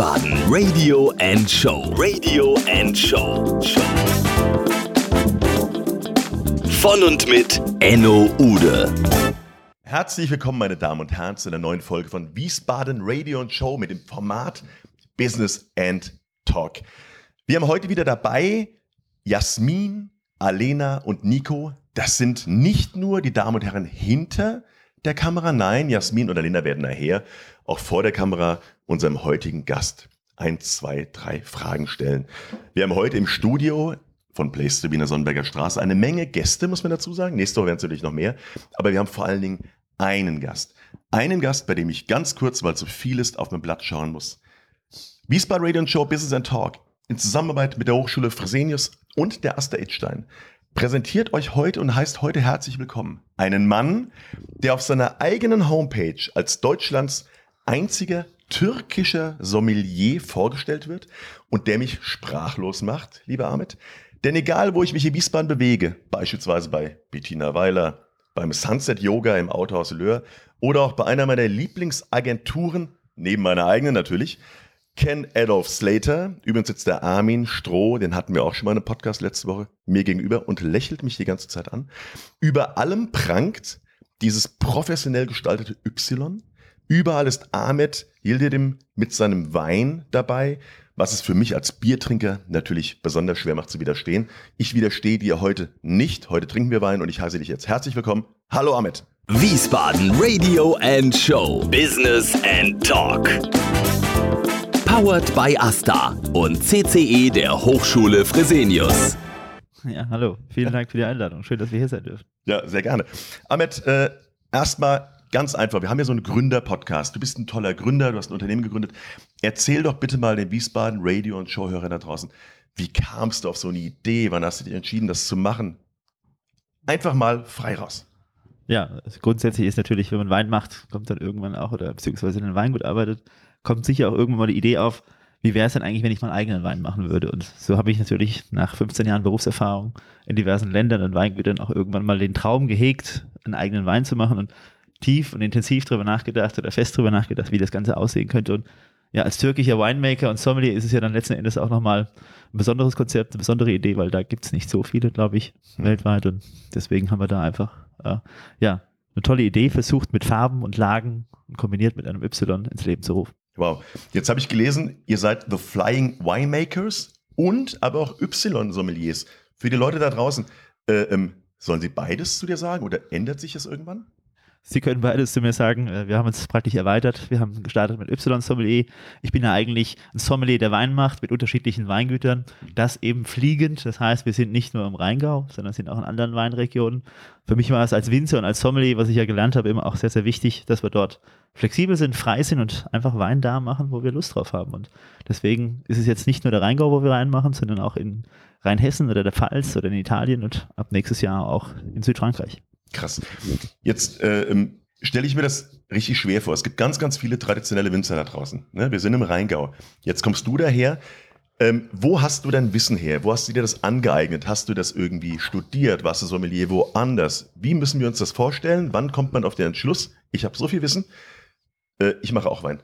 Wiesbaden Radio and Show. Radio and Show. Von und mit Enno Ude. Herzlich willkommen, meine Damen und Herren, zu einer neuen Folge von Wiesbaden Radio and Show mit dem Format Business and Talk. Wir haben heute wieder dabei Jasmin, Alena und Nico. Das sind nicht nur die Damen und Herren hinter der Kamera, nein, Jasmin und Alena werden nachher auch vor der Kamera unserem heutigen Gast ein, zwei, drei Fragen stellen. Wir haben heute im Studio von Place to Wiener Sonnenberger Straße eine Menge Gäste, muss man dazu sagen. Nächste Woche werden es natürlich noch mehr. Aber wir haben vor allen Dingen einen Gast. Einen Gast, bei dem ich ganz kurz, weil so viel ist, auf mein Blatt schauen muss. Wiesbaden Radio Show Business and Talk in Zusammenarbeit mit der Hochschule Fresenius und der Aster Edstein präsentiert euch heute und heißt heute herzlich willkommen einen Mann, der auf seiner eigenen Homepage als Deutschlands einziger türkischer Sommelier vorgestellt wird und der mich sprachlos macht, lieber Ahmed. Denn egal, wo ich mich in Wiesbaden bewege, beispielsweise bei Bettina Weiler, beim Sunset Yoga im Autohaus Löhr oder auch bei einer meiner Lieblingsagenturen, neben meiner eigenen natürlich, Ken Adolf Slater, übrigens sitzt der Armin Stroh, den hatten wir auch schon mal in einem Podcast letzte Woche, mir gegenüber und lächelt mich die ganze Zeit an. Über allem prangt dieses professionell gestaltete Y. Überall ist Ahmed Yildirim mit seinem Wein dabei, was es für mich als Biertrinker natürlich besonders schwer macht zu widerstehen. Ich widerstehe dir heute nicht. Heute trinken wir Wein und ich heiße dich jetzt herzlich willkommen. Hallo Ahmed. Wiesbaden Radio and Show. Business and Talk. Powered by Asta und CCE der Hochschule Fresenius. Ja, hallo. Vielen Dank für die Einladung. Schön, dass wir hier sein dürfen. Ja, sehr gerne. Ahmed, äh, erstmal ganz einfach. Wir haben ja so einen Gründer-Podcast. Du bist ein toller Gründer, du hast ein Unternehmen gegründet. Erzähl doch bitte mal den Wiesbaden Radio- und Showhörern da draußen, wie kamst du auf so eine Idee? Wann hast du dich entschieden, das zu machen? Einfach mal frei raus. Ja, grundsätzlich ist natürlich, wenn man Wein macht, kommt dann irgendwann auch, oder beziehungsweise in einem Weingut arbeitet, kommt sicher auch irgendwann mal die Idee auf, wie wäre es denn eigentlich, wenn ich meinen eigenen Wein machen würde? Und so habe ich natürlich nach 15 Jahren Berufserfahrung in diversen Ländern und Weingütern auch irgendwann mal den Traum gehegt, einen eigenen Wein zu machen und tief und intensiv darüber nachgedacht oder fest darüber nachgedacht, wie das Ganze aussehen könnte. Und ja, als türkischer Winemaker und Sommelier ist es ja dann letzten Endes auch nochmal ein besonderes Konzept, eine besondere Idee, weil da gibt es nicht so viele, glaube ich, weltweit. Und deswegen haben wir da einfach, äh, ja, eine tolle Idee versucht, mit Farben und Lagen und kombiniert mit einem Y ins Leben zu rufen. Wow. Jetzt habe ich gelesen, ihr seid The Flying Winemakers und aber auch Y-Sommeliers. Für die Leute da draußen, äh, ähm, sollen sie beides zu dir sagen oder ändert sich das irgendwann? Sie können beides zu mir sagen. Äh, wir haben uns praktisch erweitert. Wir haben gestartet mit Y-Sommelier. Ich bin ja eigentlich ein Sommelier, der Wein macht mit unterschiedlichen Weingütern. Das eben fliegend. Das heißt, wir sind nicht nur im Rheingau, sondern sind auch in anderen Weinregionen. Für mich war es als Winzer und als Sommelier, was ich ja gelernt habe, immer auch sehr, sehr wichtig, dass wir dort flexibel sind, frei sind und einfach Wein da machen, wo wir Lust drauf haben. Und deswegen ist es jetzt nicht nur der Rheingau, wo wir Wein machen, sondern auch in Rheinhessen oder der Pfalz oder in Italien und ab nächstes Jahr auch in Südfrankreich. Krass. Jetzt äh, stelle ich mir das richtig schwer vor. Es gibt ganz, ganz viele traditionelle Winzer da draußen. Ne? Wir sind im Rheingau. Jetzt kommst du daher. Ähm, wo hast du dein Wissen her? Wo hast du dir das angeeignet? Hast du das irgendwie studiert? Warst du Sommelier woanders? Wie müssen wir uns das vorstellen? Wann kommt man auf den Entschluss? Ich habe so viel Wissen. Äh, ich mache auch Wein.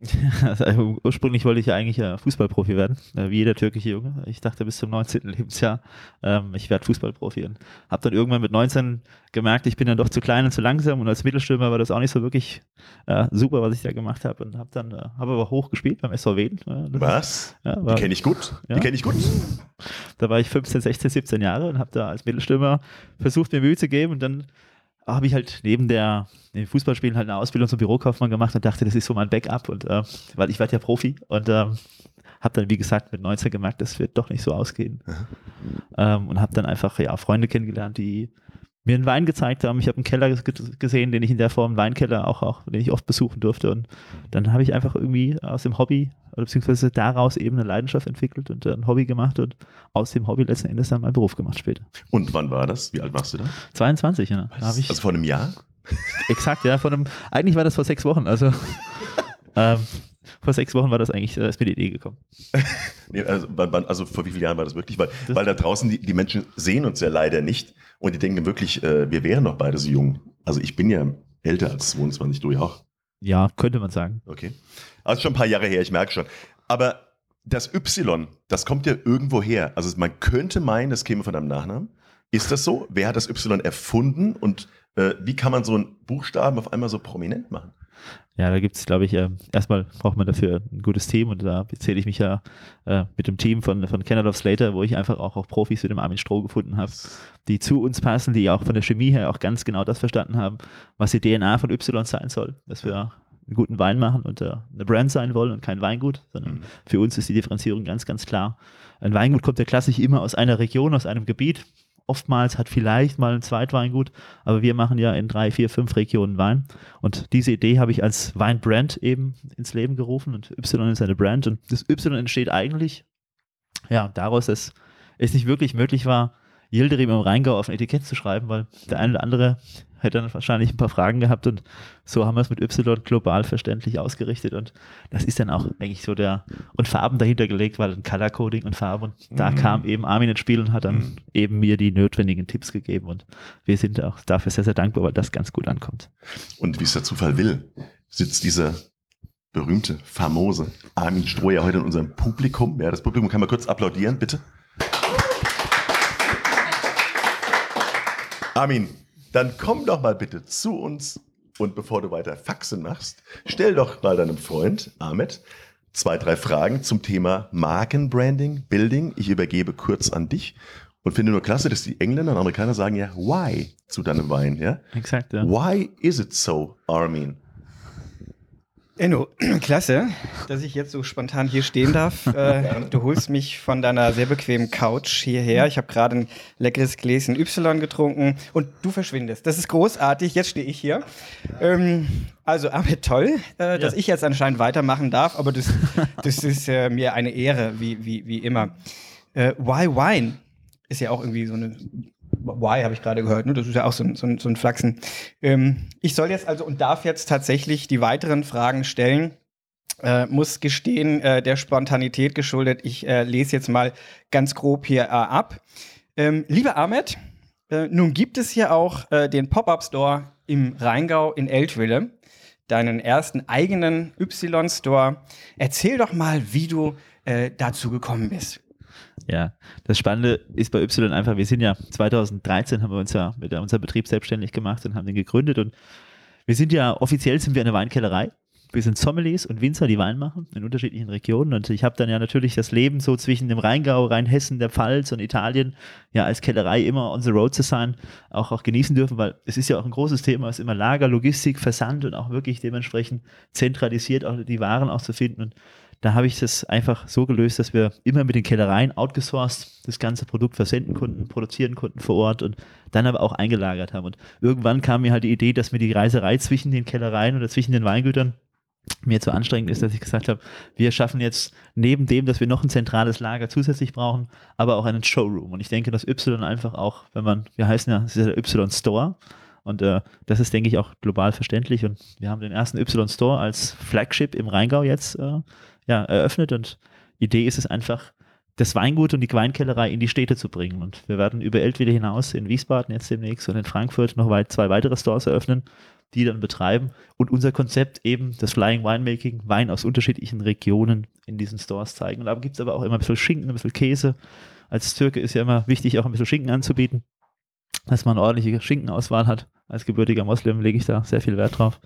Also, ursprünglich wollte ich ja eigentlich äh, Fußballprofi werden, äh, wie jeder türkische Junge. Ich dachte bis zum 19. Lebensjahr, ähm, ich werde Fußballprofi. Und habe dann irgendwann mit 19 gemerkt, ich bin dann doch zu klein und zu langsam und als Mittelstürmer war das auch nicht so wirklich äh, super, was ich da gemacht habe. Und habe dann, habe aber hoch gespielt beim SV Wien. was? Ja, war, Die kenne ich gut. Ja. Die kenne ich gut. Da war ich 15, 16, 17 Jahre und habe da als Mittelstürmer versucht, mir Mühe zu geben und dann habe ich halt neben der neben Fußballspielen halt eine Ausbildung zum Bürokaufmann gemacht und dachte, das ist so mein Backup und äh, weil ich werde ja Profi und ähm, habe dann wie gesagt mit 19 gemerkt, das wird doch nicht so ausgehen. Ähm, und habe dann einfach ja Freunde kennengelernt, die mir einen Wein gezeigt haben. Ich habe einen Keller gesehen, den ich in der Form, einen Weinkeller auch, auch, den ich oft besuchen durfte. Und dann habe ich einfach irgendwie aus dem Hobby, oder beziehungsweise daraus eben eine Leidenschaft entwickelt und ein Hobby gemacht und aus dem Hobby letzten Endes dann meinen Beruf gemacht später. Und wann war das? Wie alt warst du da? 22, ja. Da also vor einem Jahr? Exakt, ja. Vor einem, eigentlich war das vor sechs Wochen. Also ähm, vor sechs Wochen war das eigentlich, da ist mir die Idee gekommen. nee, also, also, vor wie vielen Jahren war das wirklich? Weil, weil da draußen die, die, Menschen sehen uns ja leider nicht und die denken wirklich, äh, wir wären noch beide so jung. Also ich bin ja älter als 22, du ja auch. Ja, könnte man sagen. Okay. Also schon ein paar Jahre her, ich merke schon. Aber das Y, das kommt ja irgendwo her. Also man könnte meinen, das käme von einem Nachnamen. Ist das so? Wer hat das Y erfunden und äh, wie kann man so einen Buchstaben auf einmal so prominent machen? Ja, da gibt es, glaube ich, äh, erstmal braucht man dafür ein gutes Team und da zähle ich mich ja äh, mit dem Team von, von Canada of Slater, wo ich einfach auch, auch Profis wie dem Armin Stroh gefunden habe, die zu uns passen, die auch von der Chemie her auch ganz genau das verstanden haben, was die DNA von Y sein soll, dass wir einen guten Wein machen und äh, eine Brand sein wollen und kein Weingut, sondern mhm. für uns ist die Differenzierung ganz, ganz klar. Ein Weingut kommt ja klassisch immer aus einer Region, aus einem Gebiet. Oftmals hat vielleicht mal ein Zweitweingut, aber wir machen ja in drei, vier, fünf Regionen Wein. Und diese Idee habe ich als Weinbrand eben ins Leben gerufen und Y ist eine Brand. Und das Y entsteht eigentlich ja daraus, dass es nicht wirklich möglich war, Yildirim im Rheingau auf ein Etikett zu schreiben, weil der eine oder andere hätte dann wahrscheinlich ein paar Fragen gehabt und so haben wir es mit Y global verständlich ausgerichtet und das ist dann auch eigentlich so der und Farben dahinter gelegt, weil ein Color Coding und Farben und da mhm. kam eben Armin ins Spiel und hat dann mhm. eben mir die notwendigen Tipps gegeben und wir sind auch dafür sehr, sehr dankbar, weil das ganz gut ankommt. Und wie es der Zufall will, sitzt dieser berühmte, famose Armin Stroh ja heute in unserem Publikum. Ja, das Publikum kann mal kurz applaudieren, bitte. Armin, dann komm doch mal bitte zu uns und bevor du weiter Faxen machst, stell doch mal deinem Freund Ahmed zwei, drei Fragen zum Thema Markenbranding, Building. Ich übergebe kurz an dich und finde nur klasse, dass die Engländer und Amerikaner sagen ja why zu deinem Wein, ja? Exakt, ja. Why is it so, Armin? Enno, klasse, dass ich jetzt so spontan hier stehen darf. Äh, du holst mich von deiner sehr bequemen Couch hierher. Ich habe gerade ein leckeres Gläschen Y getrunken und du verschwindest. Das ist großartig. Jetzt stehe ich hier. Ähm, also, Ahmed, toll, äh, dass ich jetzt anscheinend weitermachen darf, aber das, das ist äh, mir eine Ehre, wie, wie, wie immer. Äh, why Wine ist ja auch irgendwie so eine Why habe ich gerade gehört, ne? das ist ja auch so ein, so so ein Flachsen. Ähm, ich soll jetzt also und darf jetzt tatsächlich die weiteren Fragen stellen. Äh, muss gestehen, äh, der Spontanität geschuldet. Ich äh, lese jetzt mal ganz grob hier äh, ab. Ähm, lieber Ahmed, äh, nun gibt es hier auch äh, den Pop-Up-Store im Rheingau in Eltville, deinen ersten eigenen Y-Store. Erzähl doch mal, wie du dazu gekommen bist. Ja, das Spannende ist bei Y einfach, wir sind ja 2013 haben wir uns ja mit unserem Betrieb selbstständig gemacht und haben den gegründet und wir sind ja, offiziell sind wir eine Weinkellerei. Wir sind Sommeliers und Winzer, die Wein machen in unterschiedlichen Regionen. Und ich habe dann ja natürlich das Leben so zwischen dem Rheingau, Rheinhessen, der Pfalz und Italien ja als Kellerei immer on the road zu sein, auch, auch genießen dürfen, weil es ist ja auch ein großes Thema, es ist immer Lager, Logistik, Versand und auch wirklich dementsprechend zentralisiert auch die Waren auch zu finden. Und da habe ich das einfach so gelöst, dass wir immer mit den Kellereien outgesourced das ganze Produkt versenden konnten, produzieren konnten vor Ort und dann aber auch eingelagert haben. Und irgendwann kam mir halt die Idee, dass mir die Reiserei zwischen den Kellereien oder zwischen den Weingütern mir zu anstrengend ist, dass ich gesagt habe, wir schaffen jetzt neben dem, dass wir noch ein zentrales Lager zusätzlich brauchen, aber auch einen Showroom. Und ich denke, dass Y einfach auch, wenn man, wir heißen ja, es ist der Y Store. Und äh, das ist, denke ich, auch global verständlich. Und wir haben den ersten Y Store als Flagship im Rheingau jetzt äh, ja, eröffnet und Idee ist es einfach, das Weingut und die Weinkellerei in die Städte zu bringen. Und wir werden über Eltville hinaus in Wiesbaden jetzt demnächst und in Frankfurt noch weit, zwei weitere Stores eröffnen, die dann betreiben. Und unser Konzept eben, das Flying Winemaking, Wein aus unterschiedlichen Regionen in diesen Stores zeigen. Und da gibt es aber auch immer ein bisschen Schinken, ein bisschen Käse. Als Türke ist ja immer wichtig, auch ein bisschen Schinken anzubieten, dass man eine ordentliche Schinkenauswahl hat. Als gebürtiger Moslem lege ich da sehr viel Wert drauf.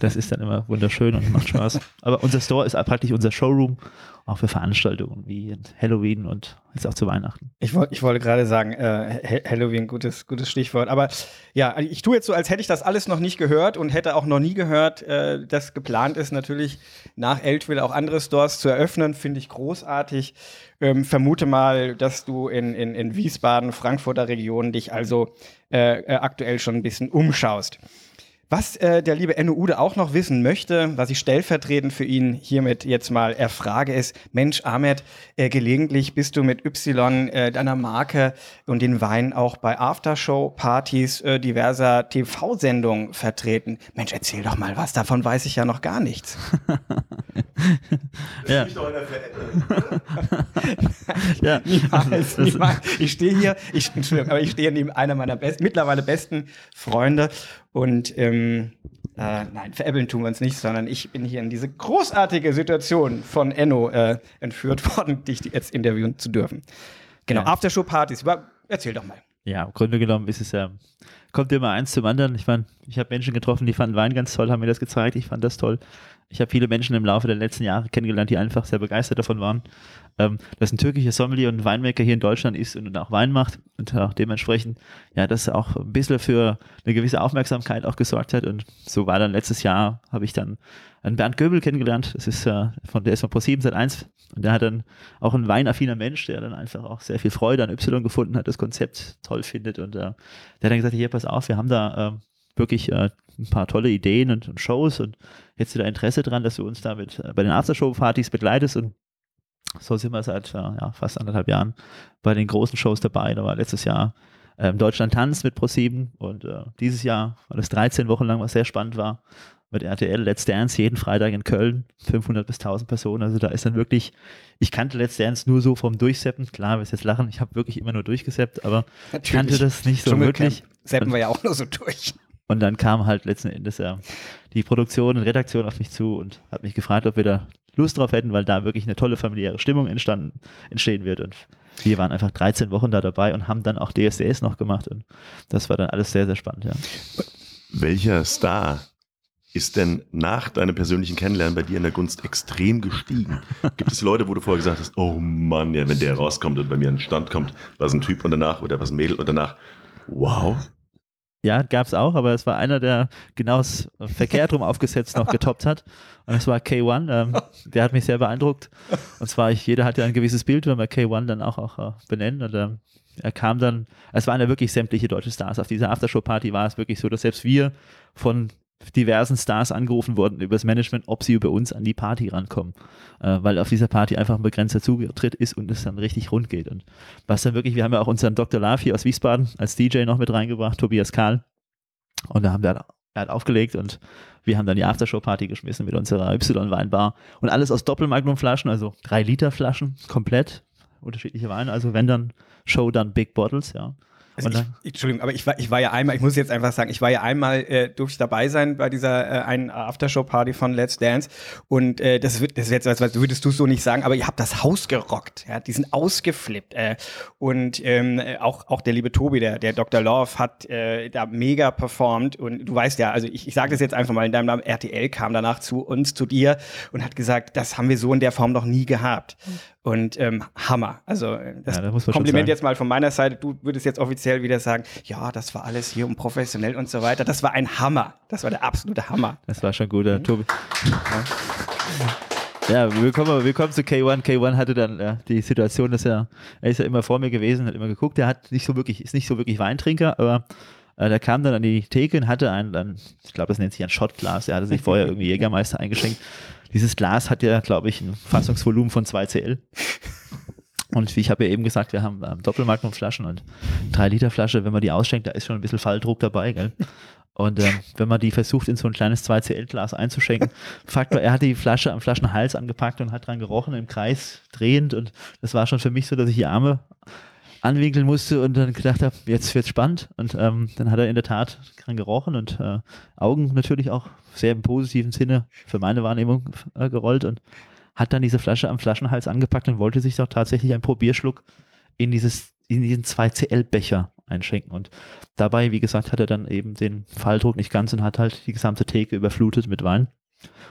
Das ist dann immer wunderschön und macht Spaß. Aber unser Store ist praktisch unser Showroom, auch für Veranstaltungen wie Halloween und jetzt auch zu Weihnachten. Ich, wollt, ich wollte gerade sagen, äh, Halloween, gutes, gutes Stichwort. Aber ja, ich tue jetzt so, als hätte ich das alles noch nicht gehört und hätte auch noch nie gehört, äh, dass geplant ist, natürlich nach Eltville auch andere Stores zu eröffnen. Finde ich großartig. Ähm, vermute mal, dass du in, in, in Wiesbaden, Frankfurter Region dich also äh, äh aktuell schon ein bisschen umschaust. Was äh, der liebe Enno Ude auch noch wissen möchte, was ich stellvertretend für ihn hiermit jetzt mal erfrage, ist, Mensch, Ahmed, äh, gelegentlich bist du mit Y äh, deiner Marke und den Wein auch bei Aftershow-Partys äh, diverser TV-Sendungen vertreten. Mensch, erzähl doch mal was, davon weiß ich ja noch gar nichts. ja. ja. Niemals, niemals. Ich stehe hier, ich, Entschuldigung, aber ich stehe neben einer meiner best, mittlerweile besten Freunde und ähm, Äh, nein, veräppeln tun wir uns nicht, sondern ich bin hier in diese großartige Situation von Enno äh, entführt worden, dich jetzt interviewen zu dürfen. Genau, Ja. Aftershow-Partys. Erzähl doch mal. Ja, im Grunde genommen ist es ja, kommt immer eins zum anderen. Ich meine, ich habe Menschen getroffen, die fanden Wein ganz toll, haben mir das gezeigt, ich fand das toll. Ich habe viele Menschen im Laufe der letzten Jahre kennengelernt, die einfach sehr begeistert davon waren, ähm, dass ein türkischer Sommelier und Weinmaker hier in Deutschland ist und auch Wein macht und auch dementsprechend, ja, das auch ein bisschen für eine gewisse Aufmerksamkeit auch gesorgt hat. Und so war dann letztes Jahr, habe ich dann einen Bernd Göbel kennengelernt, das ist äh, von der ist von Pro7 seit 1 und der hat dann auch ein weinaffiner Mensch, der dann einfach auch sehr viel Freude an Y gefunden hat, das Konzept toll findet. Und äh, der hat dann gesagt, hier, pass auf, wir haben da ähm, wirklich äh, ein paar tolle Ideen und, und Shows. Und hättest du da Interesse dran, dass du uns damit äh, bei den Aftershow-Partys begleitest? Und so sind wir seit äh, ja, fast anderthalb Jahren bei den großen Shows dabei. Da war letztes Jahr ähm, Deutschland Tanz mit Pro7. Und äh, dieses Jahr war das 13 Wochen lang, was sehr spannend war mit RTL Let's Dance jeden Freitag in Köln, 500 bis 1000 Personen. Also da ist dann wirklich, ich kannte Let's Dance nur so vom Durchseppen. Klar, wir jetzt lachen, ich habe wirklich immer nur durchgeseppt, aber ich kannte das nicht so wirklich. Seppen wir ja auch nur so durch. Und dann kam halt letzten Endes ja die Produktion und Redaktion auf mich zu und hat mich gefragt, ob wir da Lust drauf hätten, weil da wirklich eine tolle familiäre Stimmung entstanden, entstehen wird. Und wir waren einfach 13 Wochen da dabei und haben dann auch DSDS noch gemacht. Und das war dann alles sehr, sehr spannend, ja. Welcher Star ist denn nach deinem persönlichen Kennenlernen bei dir in der Gunst extrem gestiegen? Gibt es Leute, wo du vorher gesagt hast, oh Mann, ja, wenn der rauskommt und bei mir an den Stand kommt, was ein Typ und danach oder was ein Mädel und danach, wow. Ja, gab es auch, aber es war einer, der genau das verkehrt rum aufgesetzt noch getoppt hat. Und es war K1. Ähm, der hat mich sehr beeindruckt. Und zwar, ich, jeder hat ja ein gewisses Bild, wenn wir K1 dann auch, auch benennen. Und ähm, er kam dann, es waren ja wirklich sämtliche deutsche Stars. Auf dieser Aftershow-Party war es wirklich so, dass selbst wir von diversen Stars angerufen wurden über das Management, ob sie über uns an die Party rankommen. Äh, weil auf dieser Party einfach ein begrenzter Zutritt ist und es dann richtig rund geht. Und was dann wirklich, wir haben ja auch unseren Dr. Love hier aus Wiesbaden als DJ noch mit reingebracht, Tobias Kahl. Und da haben wir, er hat aufgelegt und wir haben dann die Aftershow-Party geschmissen mit unserer Y-Weinbar und alles aus Doppelmagnum-Flaschen, also drei Liter Flaschen, komplett unterschiedliche Weine. Also wenn dann Show, dann Big Bottles, ja. Also ich, Entschuldigung, aber ich war, ich war ja einmal, ich muss jetzt einfach sagen, ich war ja einmal, äh, durfte ich dabei sein bei dieser äh, einen Aftershow-Party von Let's Dance. Und äh, das wird, das wird, das würdest du so nicht sagen, aber ihr habt das Haus gerockt, ja, die sind ausgeflippt äh, und ähm, äh, auch, auch der liebe Tobi, der, der Dr. Love hat äh, da mega performt. Und du weißt ja, also ich, ich sage das jetzt einfach mal in deinem Namen, RTL kam danach zu uns, zu dir und hat gesagt, das haben wir so in der Form noch nie gehabt. Und ähm, Hammer, also äh, das Ja, da muss man schon Kompliment jetzt mal von meiner Seite, du würdest jetzt offiziell wieder sagen, ja, das war alles hier und professionell und so weiter. Das war ein Hammer. Das war der absolute Hammer. Das war schon gut, Tobi. Ja, willkommen, willkommen zu K1. K1 hatte dann äh, die Situation, dass er, er ist ja immer vor mir gewesen, hat immer geguckt, er hat nicht so wirklich, ist nicht so wirklich Weintrinker, aber äh, der kam dann an die Theke und hatte ein, ein ich glaube, das nennt sich ein Shotglas, er hatte sich vorher irgendwie Jägermeister eingeschenkt. Dieses Glas hat ja, glaube ich, ein Fassungsvolumen von 2 CL. Und wie ich habe ja eben gesagt, wir haben ähm, Doppelmagnumflaschen und 3 Liter Flasche, wenn man die ausschenkt, da ist schon ein bisschen Falldruck dabei, gell? Und ähm, wenn man die versucht, in so ein kleines 2CL-Glas einzuschenken, Faktor, er hat die Flasche am Flaschenhals angepackt und hat dran gerochen, im Kreis drehend. Und das war schon für mich so, dass ich die Arme anwinkeln musste und dann gedacht habe, jetzt wird's spannend. Und ähm, dann hat er in der Tat dran gerochen und äh, Augen natürlich auch sehr im positiven Sinne für meine Wahrnehmung äh, gerollt und hat dann diese Flasche am Flaschenhals angepackt und wollte sich doch tatsächlich einen Probierschluck in dieses in diesen 2CL-Becher einschenken. Und dabei, wie gesagt, hat er dann eben den Falldruck nicht ganz und hat halt die gesamte Theke überflutet mit Wein.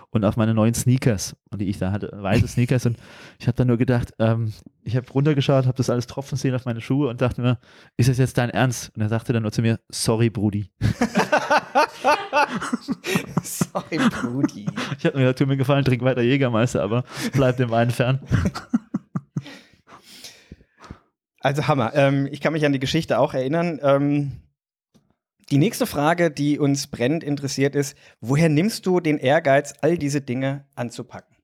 Und auf meine neuen Sneakers, die ich da hatte, weiße Sneakers. Und ich habe dann nur gedacht, ähm, ich habe runtergeschaut, habe das alles tropfen sehen auf meine Schuhe und dachte mir, ist das jetzt dein Ernst? Und er sagte dann nur zu mir, sorry, Brudi. Sorry, Brudi. Ich habe mir gesagt, tut mir gefallen, trink weiter Jägermeister, aber bleib dem Wein fern. Also Hammer. Ähm, ich kann mich an die Geschichte auch erinnern. Ähm, die nächste Frage, die uns brennend interessiert, ist: Woher nimmst du den Ehrgeiz, all diese Dinge anzupacken?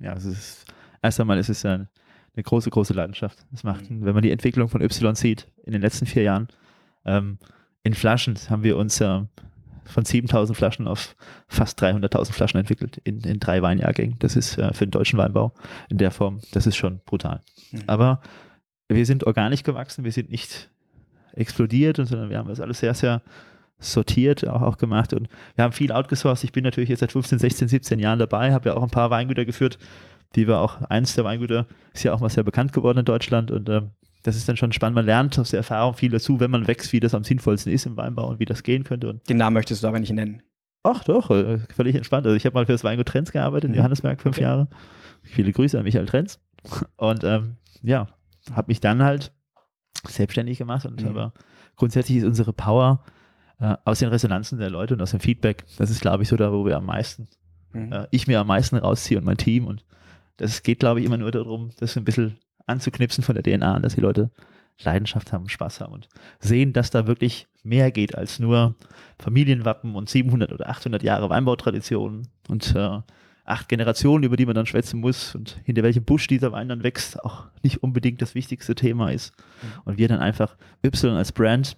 Ja, es ist, erst einmal ist es ja eine große, große Leidenschaft. Es macht, wenn man die Entwicklung von Y sieht, in den letzten vier Jahren, ähm, in Flaschen haben wir uns äh, von 7000 Flaschen auf fast 300.000 Flaschen entwickelt in, in drei Weinjahrgängen. Das ist äh, für den deutschen Weinbau in der Form, das ist schon brutal. Mhm. Aber wir sind organisch gewachsen, wir sind nicht explodiert, und, sondern wir haben das alles sehr, sehr sortiert auch, auch gemacht und wir haben viel outgesourced. Ich bin natürlich jetzt seit 15, 16, 17 Jahren dabei, habe ja auch ein paar Weingüter geführt, die wir auch, eins der Weingüter ist ja auch mal sehr bekannt geworden in Deutschland und äh, das ist dann schon spannend. Man lernt aus der Erfahrung viel dazu, wenn man wächst, wie das am sinnvollsten ist im Weinbau und wie das gehen könnte. Und Den Namen möchtest du aber nicht nennen. Ach doch, äh, völlig entspannt. Also ich habe mal für das Weingut Trenz gearbeitet in Mhm. Johannesberg fünf Okay. Jahre. Viele Grüße an Michael Trenz. Und ähm, ja, habe mich dann halt selbstständig gemacht und Mhm. aber grundsätzlich ist unsere Power äh, aus den Resonanzen der Leute und aus dem Feedback. Das ist, glaube ich, so da, wo wir am meisten, Mhm. äh, ich mir am meisten rausziehe und mein Team. Und das geht, glaube ich, immer nur darum, das ein bisschen anzuknipsen von der DNA dass die Leute Leidenschaft haben, Spaß haben und sehen, dass da wirklich mehr geht als nur Familienwappen und 700 oder 800 Jahre Weinbautradition und äh, acht Generationen, über die man dann schwätzen muss und hinter welchem Busch dieser Wein dann wächst, auch nicht unbedingt das wichtigste Thema ist. Und wir dann einfach Y als Brand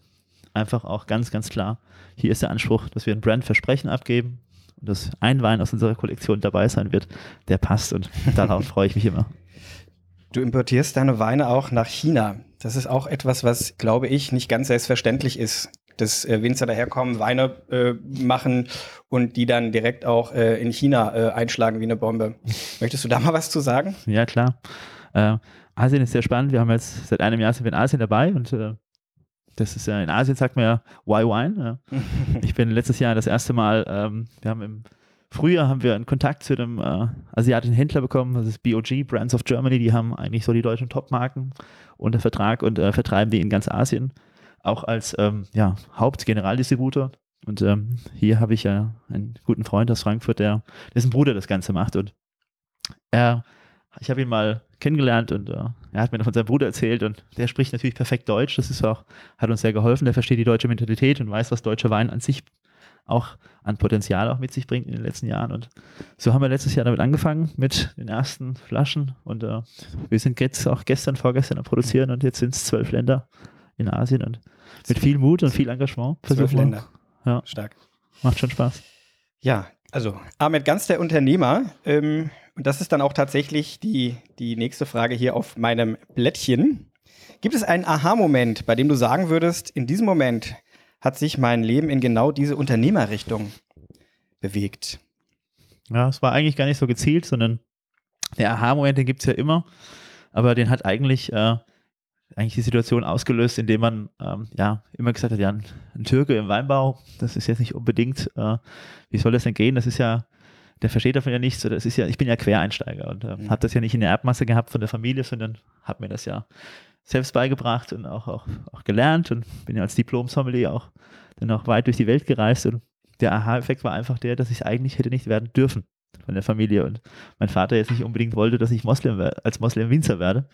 einfach auch ganz, ganz klar, hier ist der Anspruch, dass wir ein Brandversprechen abgeben und dass ein Wein aus unserer Kollektion dabei sein wird, der passt und darauf freue ich mich immer. Du importierst deine Weine auch nach China. Das ist auch etwas, was, glaube ich, nicht ganz selbstverständlich ist. Dass äh, Winzer daherkommen, Weine äh, machen und die dann direkt auch äh, in China äh, einschlagen wie eine Bombe. Möchtest du da mal was zu sagen? Ja, klar. Äh, Asien ist sehr spannend. Wir haben jetzt seit einem Jahr sind wir in Asien dabei und das ist ja in Asien sagt man ja Why Wine. Ja. Ich bin letztes Jahr das erste Mal, ähm, wir haben im Frühjahr haben wir einen Kontakt zu einem äh, asiatischen Händler bekommen, das ist BOG, Brands of Germany, die haben eigentlich so die deutschen Top-Marken unter Vertrag und äh, vertreiben die in ganz Asien, auch als ähm, ja, Hauptgeneraldistributor. Und ähm, hier habe ich ja einen guten Freund aus Frankfurt, der dessen Bruder das Ganze macht und er, ich habe ihn mal kennengelernt und äh, er hat mir von seinem Bruder erzählt und der spricht natürlich perfekt Deutsch. Das ist auch, hat uns sehr geholfen. Der versteht die deutsche Mentalität und weiß, was deutscher Wein an sich auch an Potenzial auch mit sich bringt in den letzten Jahren. Und so haben wir letztes Jahr damit angefangen mit den ersten Flaschen und äh, wir sind jetzt auch gestern, vorgestern am Produzieren und jetzt sind es zwölf Länder in Asien und mit viel Mut und viel Engagement Zwölf Länder. Ja. Stark. Macht schon Spaß. Ja, also Ahmed Ganz, der Unternehmer. Ähm, und das ist dann auch tatsächlich die, die nächste Frage hier auf meinem Blättchen. Gibt es einen Aha-Moment, bei dem du sagen würdest, in diesem Moment hat sich mein Leben in genau diese Unternehmerrichtung bewegt? Ja, es war eigentlich gar nicht so gezielt, sondern der Aha-Moment, den gibt es ja immer, aber den hat eigentlich, äh, eigentlich die Situation ausgelöst, indem man ähm, ja immer gesagt hat, ja, ein, Türke im Weinbau, das ist jetzt nicht unbedingt, äh, wie soll das denn gehen? Das ist ja, der versteht davon ja nichts, oder es ist ja, ich bin ja Quereinsteiger und äh, Mhm. habe das ja nicht in der Erbmasse gehabt von der Familie, sondern habe mir das ja selbst beigebracht und auch, auch, auch gelernt und bin ja als Diplom-Sommelier auch dann auch weit durch die Welt gereist und der Aha-Effekt war einfach der, dass ich es eigentlich hätte nicht werden dürfen von der Familie und mein Vater jetzt nicht unbedingt wollte, dass ich Moslem als Moslem Winzer werde.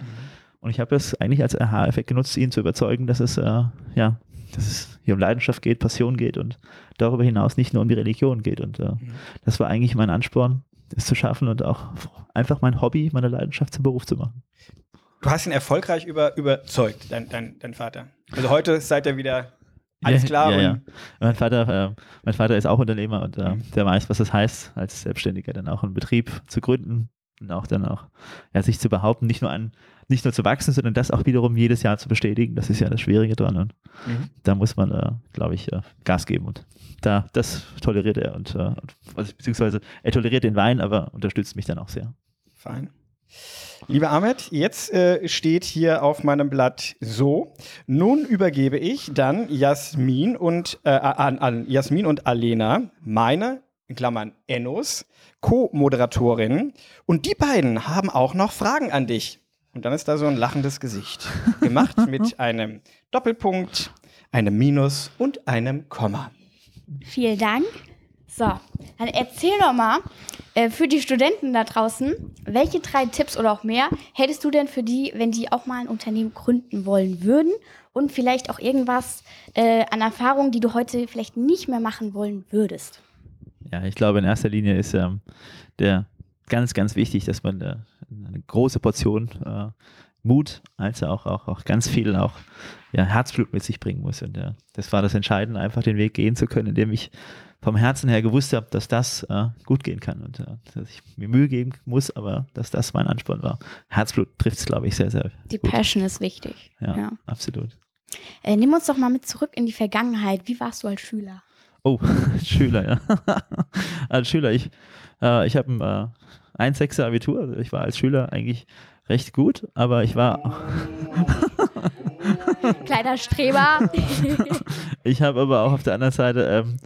Und ich habe das eigentlich als Aha-Effekt genutzt, ihn zu überzeugen, dass es äh, ja, dass es hier um Leidenschaft geht, Passion geht und darüber hinaus nicht nur um die Religion geht. Und äh, das war eigentlich mein Ansporn, es zu schaffen und auch einfach mein Hobby, meine Leidenschaft zum Beruf zu machen. Du hast ihn erfolgreich über, überzeugt, dein, dein, dein Vater. Also heute seid ihr wieder alles klar. Ja, ja. Mein, Vater, äh, mein Vater ist auch Unternehmer und äh, Mhm. der weiß, was es heißt, als Selbstständiger dann auch einen Betrieb zu gründen und auch dann auch ja, sich zu behaupten, nicht nur an, nicht nur zu wachsen, sondern das auch wiederum jedes Jahr zu bestätigen. Das ist ja das Schwierige dran. Und Mhm. da muss man, äh, glaube ich, äh, Gas geben. Und da, das toleriert er und, äh, also, beziehungsweise er toleriert den Wein, aber unterstützt mich dann auch sehr. Fein. Lieber Ahmed, jetzt äh, steht hier auf meinem Blatt so. Nun übergebe ich dann Jasmin und äh, an, an Jasmin und Alena, meine, in Klammern Ennos, Co-Moderatorinnen. Und die beiden haben auch noch Fragen an dich. Und dann ist da so ein lachendes Gesicht. Gemacht mit einem Doppelpunkt, einem Minus und einem Komma. Vielen Dank. So, dann erzähl doch mal äh, für die Studenten da draußen, welche drei Tipps oder auch mehr hättest du denn für die, wenn die auch mal ein Unternehmen gründen wollen würden und vielleicht auch irgendwas äh, an Erfahrung, die du heute vielleicht nicht mehr machen wollen würdest? Ja, ich glaube, in erster Linie ist ähm, der ganz, ganz wichtig, dass man äh, eine große Portion äh, Mut, als auch, auch, auch ganz viel auch ja, Herzblut mit sich bringen muss. Und äh, das war das Entscheidende, einfach den Weg gehen zu können, indem ich vom Herzen her gewusst habe, dass das äh, gut gehen kann und äh, dass ich mir Mühe geben muss, aber dass das mein Ansporn war. Herzblut trifft es, glaube ich, sehr, sehr Die gut. Passion ist wichtig. Ja, Ja. absolut. Äh, nimm uns doch mal mit zurück in die Vergangenheit. Wie warst du als Schüler? Oh, als Schüler, ja. als Schüler, ich, äh, ich habe ein äh, 1,6er Abitur. Also ich war als Schüler eigentlich recht gut, aber ich war. Kleiner Streber. ich habe aber auch auf der anderen Seite, ähm,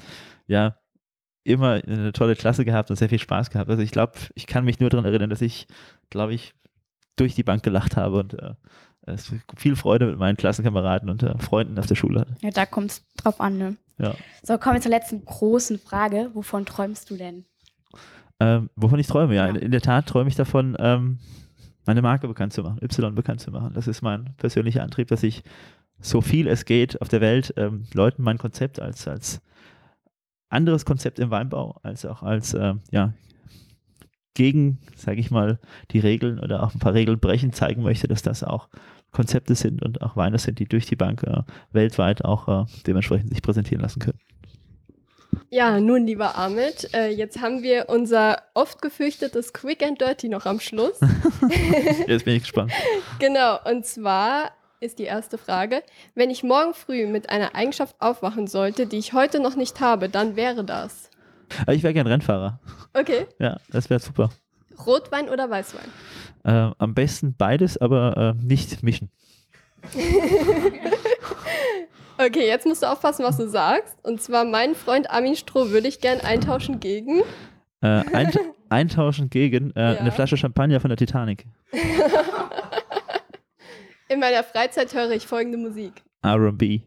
ja, immer eine tolle Klasse gehabt und sehr viel Spaß gehabt. Also ich glaube, ich kann mich nur daran erinnern, dass ich, glaube ich, durch die Bank gelacht habe und äh, viel Freude mit meinen Klassenkameraden und äh, Freunden auf der Schule hatte. Ja, da kommt es drauf an, ne? Ja. So, kommen wir zur letzten großen Frage. Wovon träumst du denn? Ähm, wovon ich träume, ja. In, in der Tat träume ich davon, ähm, meine Marke bekannt zu machen, Y bekannt zu machen. Das ist mein persönlicher Antrieb, dass ich so viel es geht auf der Welt ähm, Leuten mein Konzept als, als anderes Konzept im Weinbau, als auch als äh, ja, gegen, sage ich mal, die Regeln oder auch ein paar Regeln brechen zeigen möchte, dass das auch Konzepte sind und auch Weine sind, die durch die Bank äh, weltweit auch äh, dementsprechend sich präsentieren lassen können. Ja, nun, lieber Ahmed, äh, jetzt haben wir unser oft gefürchtetes Quick and Dirty noch am Schluss. jetzt bin ich gespannt. Genau, und zwar ist die erste Frage. Wenn ich morgen früh mit einer Eigenschaft aufwachen sollte, die ich heute noch nicht habe, dann wäre das. Äh, ich wäre gern Rennfahrer. Okay. Ja, das wäre super. Rotwein oder Weißwein? Äh, am besten beides, aber äh, nicht mischen. okay, jetzt musst du aufpassen, was du sagst. Und zwar, meinen Freund Armin Stroh würde ich gern eintauschen gegen. Äh, eint eintauschen gegen äh, ja. eine Flasche Champagner von der Titanic. In meiner Freizeit höre ich folgende Musik. RB.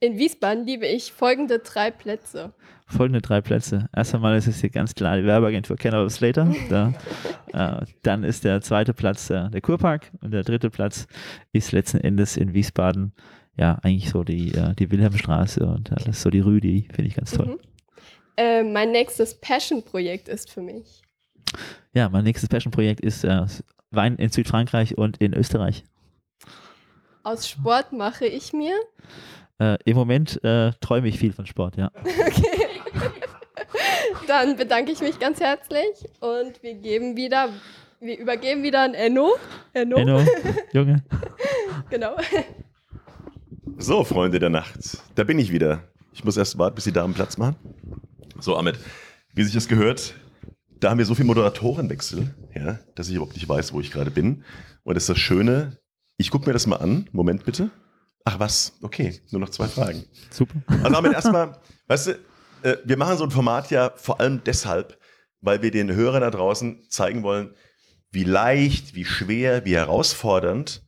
In Wiesbaden liebe ich folgende drei Plätze. Folgende drei Plätze. Erst einmal ist es hier ganz klar die Werbeagentur Kenner Slater. Da, äh, dann ist der zweite Platz äh, der Kurpark und der dritte Platz ist letzten Endes in Wiesbaden ja eigentlich so die, äh, die Wilhelmstraße und das ist so die Rüdi, finde ich ganz toll. Mhm. Äh, mein nächstes Passion-Projekt ist für mich. Ja, mein nächstes Passion-Projekt ist äh, Wein in Südfrankreich und in Österreich. Aus Sport mache ich mir? Äh, Im Moment äh, träume ich viel von Sport, ja. Okay. Dann bedanke ich mich ganz herzlich und wir geben wieder, wir übergeben wieder an Enno. Enno, Enno Junge. genau. So, Freunde der Nacht, da bin ich wieder. Ich muss erst warten, bis die Damen Platz machen. So, Ahmed, wie sich das gehört, da haben wir so viel Moderatorenwechsel, ja, dass ich überhaupt nicht weiß, wo ich gerade bin. Und das ist das Schöne, ich gucke mir das mal an. Moment bitte. Ach was, okay, nur noch zwei Fragen. Super. Also damit erstmal, weißt du, äh, wir machen so ein Format ja vor allem deshalb, weil wir den Hörern da draußen zeigen wollen, wie leicht, wie schwer, wie herausfordernd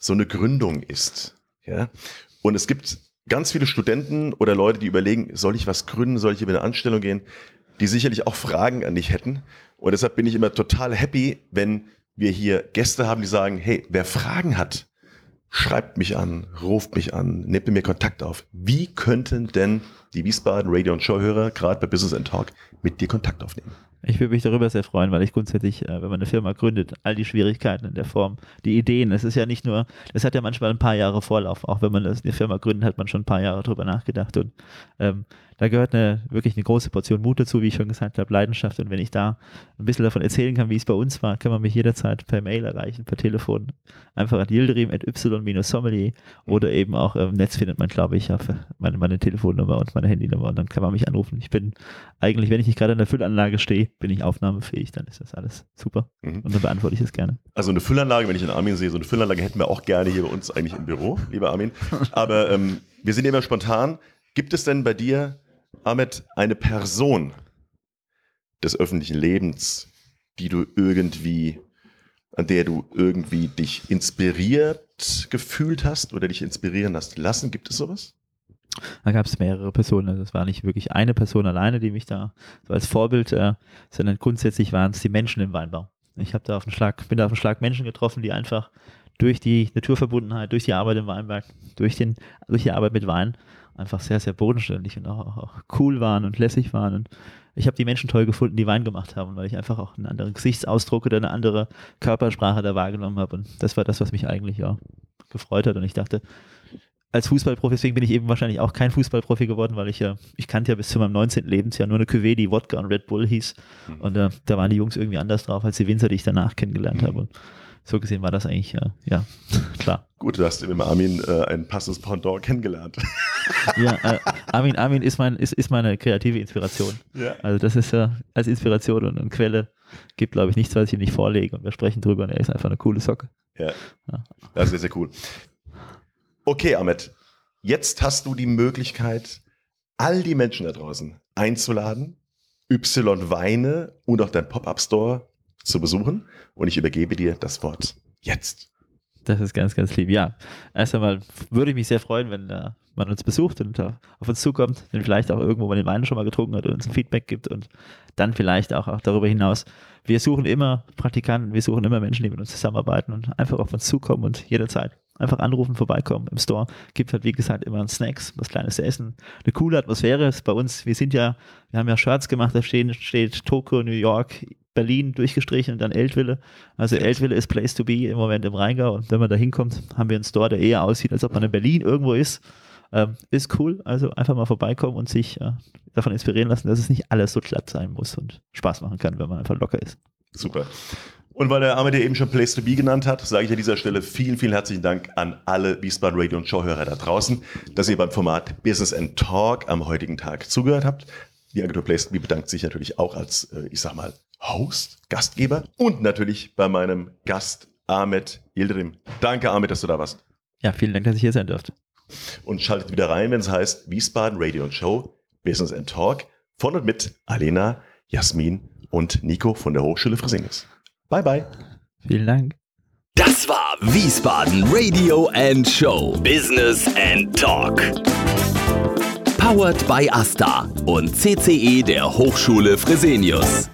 so eine Gründung ist. Ja? Und es gibt ganz viele Studenten oder Leute, die überlegen, soll ich was gründen, soll ich über eine Anstellung gehen, die sicherlich auch Fragen an dich hätten. Und deshalb bin ich immer total happy, wenn wir hier Gäste haben, die sagen, hey, wer Fragen hat, schreibt mich an, ruft mich an, nehmt mir Kontakt auf. Wie könnten denn die Wiesbaden Radio- und Showhörer gerade bei Business and Talk mit dir Kontakt aufnehmen? Ich würde mich darüber sehr freuen, weil ich grundsätzlich, äh, wenn man eine Firma gründet, all die Schwierigkeiten in der Form, die Ideen, es ist ja nicht nur, es hat ja manchmal ein paar Jahre Vorlauf, auch wenn man eine Firma gründet, hat man schon ein paar Jahre drüber nachgedacht und ähm, da gehört eine, wirklich eine große Portion Mut dazu, wie ich schon gesagt habe, Leidenschaft. Und wenn ich da ein bisschen davon erzählen kann, wie es bei uns war, kann man mich jederzeit per Mail erreichen, per Telefon. Einfach an yildirim.y-sommelier oder eben auch im Netz findet man, glaube ich, auf meine, meine Telefonnummer und meine Handynummer und dann kann man mich anrufen. Ich bin eigentlich, wenn ich nicht gerade in der Füllanlage stehe, bin ich aufnahmefähig, dann ist das alles super. Mhm. Und dann beantworte ich es gerne. Also eine Füllanlage, wenn ich in Armin sehe, so eine Füllanlage hätten wir auch gerne hier bei uns eigentlich im Büro, lieber Armin. Aber ähm, wir sind immer spontan. Gibt es denn bei dir Ahmed, eine Person des öffentlichen Lebens, die du irgendwie, an der du irgendwie dich inspiriert gefühlt hast oder dich inspirieren hast lassen, gibt es sowas? Da gab es mehrere Personen. Also es war nicht wirklich eine Person alleine, die mich da so als Vorbild, äh, sondern grundsätzlich waren es die Menschen im Weinbau. Ich habe da auf den Schlag, bin da auf den Schlag Menschen getroffen, die einfach durch die Naturverbundenheit, durch die Arbeit im Weinberg, durch, den, durch die Arbeit mit Wein einfach sehr, sehr bodenständig und auch, auch cool waren und lässig waren. Und ich habe die Menschen toll gefunden, die Wein gemacht haben, weil ich einfach auch einen anderen Gesichtsausdruck oder eine andere Körpersprache da wahrgenommen habe. Und das war das, was mich eigentlich ja gefreut hat. Und ich dachte, als Fußballprofi, deswegen bin ich eben wahrscheinlich auch kein Fußballprofi geworden, weil ich ja, ich kannte ja bis zu meinem 19. Lebensjahr nur eine Cuvée, die Wodka und Red Bull hieß. Mhm. Und äh, da waren die Jungs irgendwie anders drauf als die Winzer, die ich danach kennengelernt mhm. habe. Und so gesehen war das eigentlich, äh, ja, klar. Gut, du hast im Armin äh, ein passendes Pendant kennengelernt. Ja, äh, Armin, Armin ist, mein, ist, ist meine kreative Inspiration. ja. Also das ist ja als Inspiration und, und Quelle gibt, glaube ich, nichts, was ich ihm nicht vorlege und wir sprechen drüber und er ist einfach eine coole Socke. Ja. Ja. Das ist sehr, sehr cool. Okay, Ahmed, jetzt hast du die Möglichkeit, all die Menschen da draußen einzuladen, Y Weine und auch dein Pop-Up-Store zu besuchen. Und ich übergebe dir das Wort jetzt. Das ist ganz, ganz lieb. Ja, erst einmal würde ich mich sehr freuen, wenn äh, man uns besucht und äh, auf uns zukommt, wenn vielleicht auch irgendwo mal den Wein schon mal getrunken hat und uns ein Feedback gibt und dann vielleicht auch, auch darüber hinaus. Wir suchen immer Praktikanten, wir suchen immer Menschen, die mit uns zusammenarbeiten und einfach auf uns zukommen und jederzeit einfach anrufen, vorbeikommen im Store. Gibt halt, wie gesagt, immer Snacks, was Kleines zu essen. Eine coole Atmosphäre ist bei uns. Wir sind ja, wir haben ja Shirts gemacht, da stehen, steht Tokio, New York, Berlin durchgestrichen und dann Eltville. Also Eltville ist Place to be im Moment im Rheingau und wenn man da hinkommt, haben wir einen Store, der eher aussieht, als ob man in Berlin irgendwo ist. Ähm, ist cool, also einfach mal vorbeikommen und sich äh, davon inspirieren lassen, dass es nicht alles so glatt sein muss und Spaß machen kann, wenn man einfach locker ist. Super. Und weil der Ahmed ja eben schon Place to Be genannt hat, sage ich an dieser Stelle vielen, vielen herzlichen Dank an alle Wiesbaden Radio und Showhörer da draußen, dass ihr beim Format Business and Talk am heutigen Tag zugehört habt. Die Agentur Place to Be bedankt sich natürlich auch als, äh, ich sag mal, Host, Gastgeber und natürlich bei meinem Gast Ahmed Yildirim. Danke, Ahmed, dass du da warst. Ja, vielen Dank, dass ich hier sein durfte. Und schaltet wieder rein, wenn es heißt Wiesbaden Radio und Show Business and Talk von und mit Alena, Jasmin und Nico von der Hochschule Fresenius. Bye, bye. Vielen Dank. Das war Wiesbaden Radio and Show Business and Talk. Powered by Asta und CCE der Hochschule Fresenius.